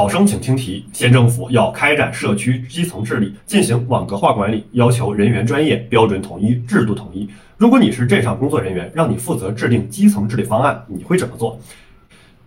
考生请听题：县政府要开展社区基层治理，进行网格化管理，要求人员专业、标准统一、制度统一。如果你是镇上工作人员，让你负责制定基层治理方案，你会怎么做？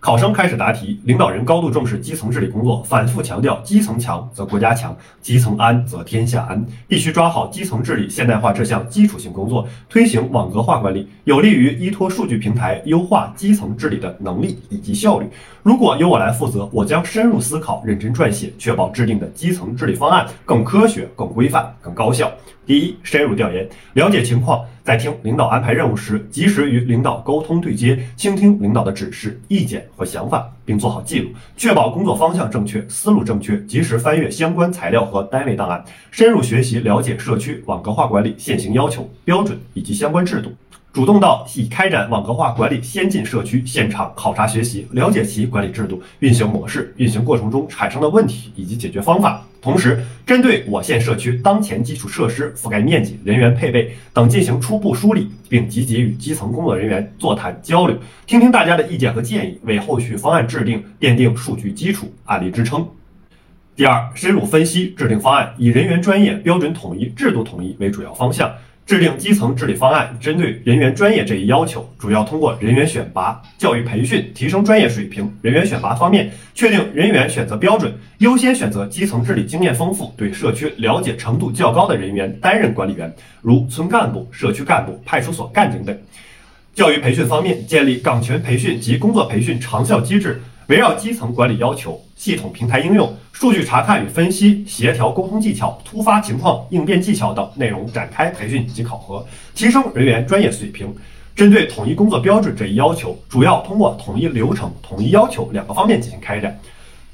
考生开始答题，领导人高度重视基层治理工作，反复强调基层强则国家强，基层安则天下安，必须抓好基层治理现代化这项基础性工作，推行网格化管理，有利于依托数据平台优化基层治理的能力以及效率。如果由我来负责，我将深入思考，认真撰写，确保制定的基层治理方案更科学、更规范、更高效。第一，深入调研，了解情况，在听领导安排任务时，及时与领导沟通对接，倾听领导的指示、意见和想法，并做好记录，确保工作方向正确、思路正确。及时翻阅相关材料和单位档案，深入学习了解社区网格化管理现行要求、标准以及相关制度。主动到已开展网格化管理先进社区现场考察学习，了解其管理制度、运行模式、运行过程中产生的问题以及解决方法。同时，针对我县社区当前基础设施覆盖面积、人员配备等进行初步梳理，并积极与基层工作人员座谈交流，听听大家的意见和建议，为后续方案制定奠定数据基础、案例支撑。第二，深入分析制定方案，以人员专业、标准统一、制度统一为主要方向。制定基层治理方案，针对人员专业这一要求，主要通过人员选拔、教育培训，提升专业水平。人员选拔方面，确定人员选择标准，优先选择基层治理经验丰富、对社区了解程度较高的人员担任管理员，如村干部、社区干部、派出所干警等。教育培训方面，建立岗前培训及工作培训长效机制。围绕基层管理要求、系统平台应用、数据查看与分析、协调沟通技巧、突发情况应变技巧等内容展开培训及考核，提升人员专业水平。针对统一工作标准这一要求，主要通过统一流程、统一要求两个方面进行开展。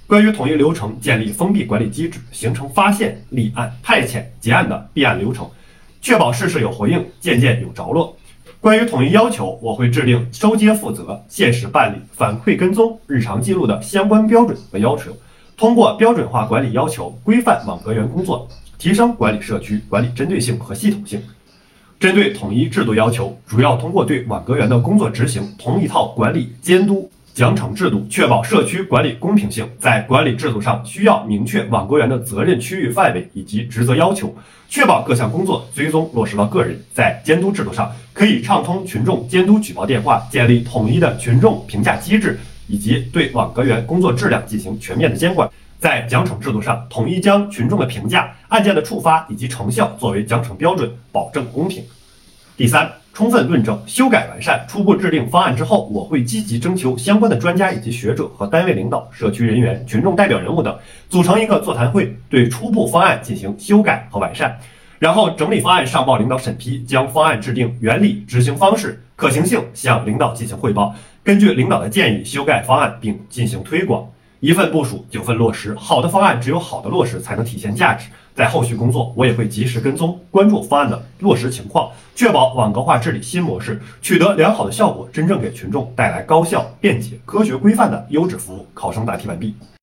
关于统一流程，建立封闭管理机制，形成发现、立案、派遣、结案的立案流程，确保事事有回应，件件有着落。关于统一要求，我会制定收接负责、限时办理、反馈跟踪、日常记录的相关标准和要求，通过标准化管理要求，规范网格员工作，提升管理社区管理针对性和系统性。针对统一制度要求，主要通过对网格员的工作执行同一套管理监督。奖惩制度确保社区管理公平性，在管理制度上需要明确网格员的责任区域范围以及职责要求，确保各项工作追踪落实到个人。在监督制度上，可以畅通群众监督举报电话，建立统一的群众评价机制，以及对网格员工作质量进行全面的监管。在奖惩制度上，统一将群众的评价、案件的触发以及成效作为奖惩标准，保证公平。第三。充分论证、修改完善、初步制定方案之后，我会积极征求相关的专家以及学者和单位领导、社区人员、群众代表人物等，组成一个座谈会，对初步方案进行修改和完善，然后整理方案上报领导审批，将方案制定原理、执行方式、可行性向领导进行汇报，根据领导的建议修改方案并进行推广。一份部署，九份落实。好的方案只有好的落实才能体现价值。在后续工作，我也会及时跟踪关注方案的落实情况，确保网格化治理新模式取得良好的效果，真正给群众带来高效、便捷、科学、规范的优质服务。考生答题完毕。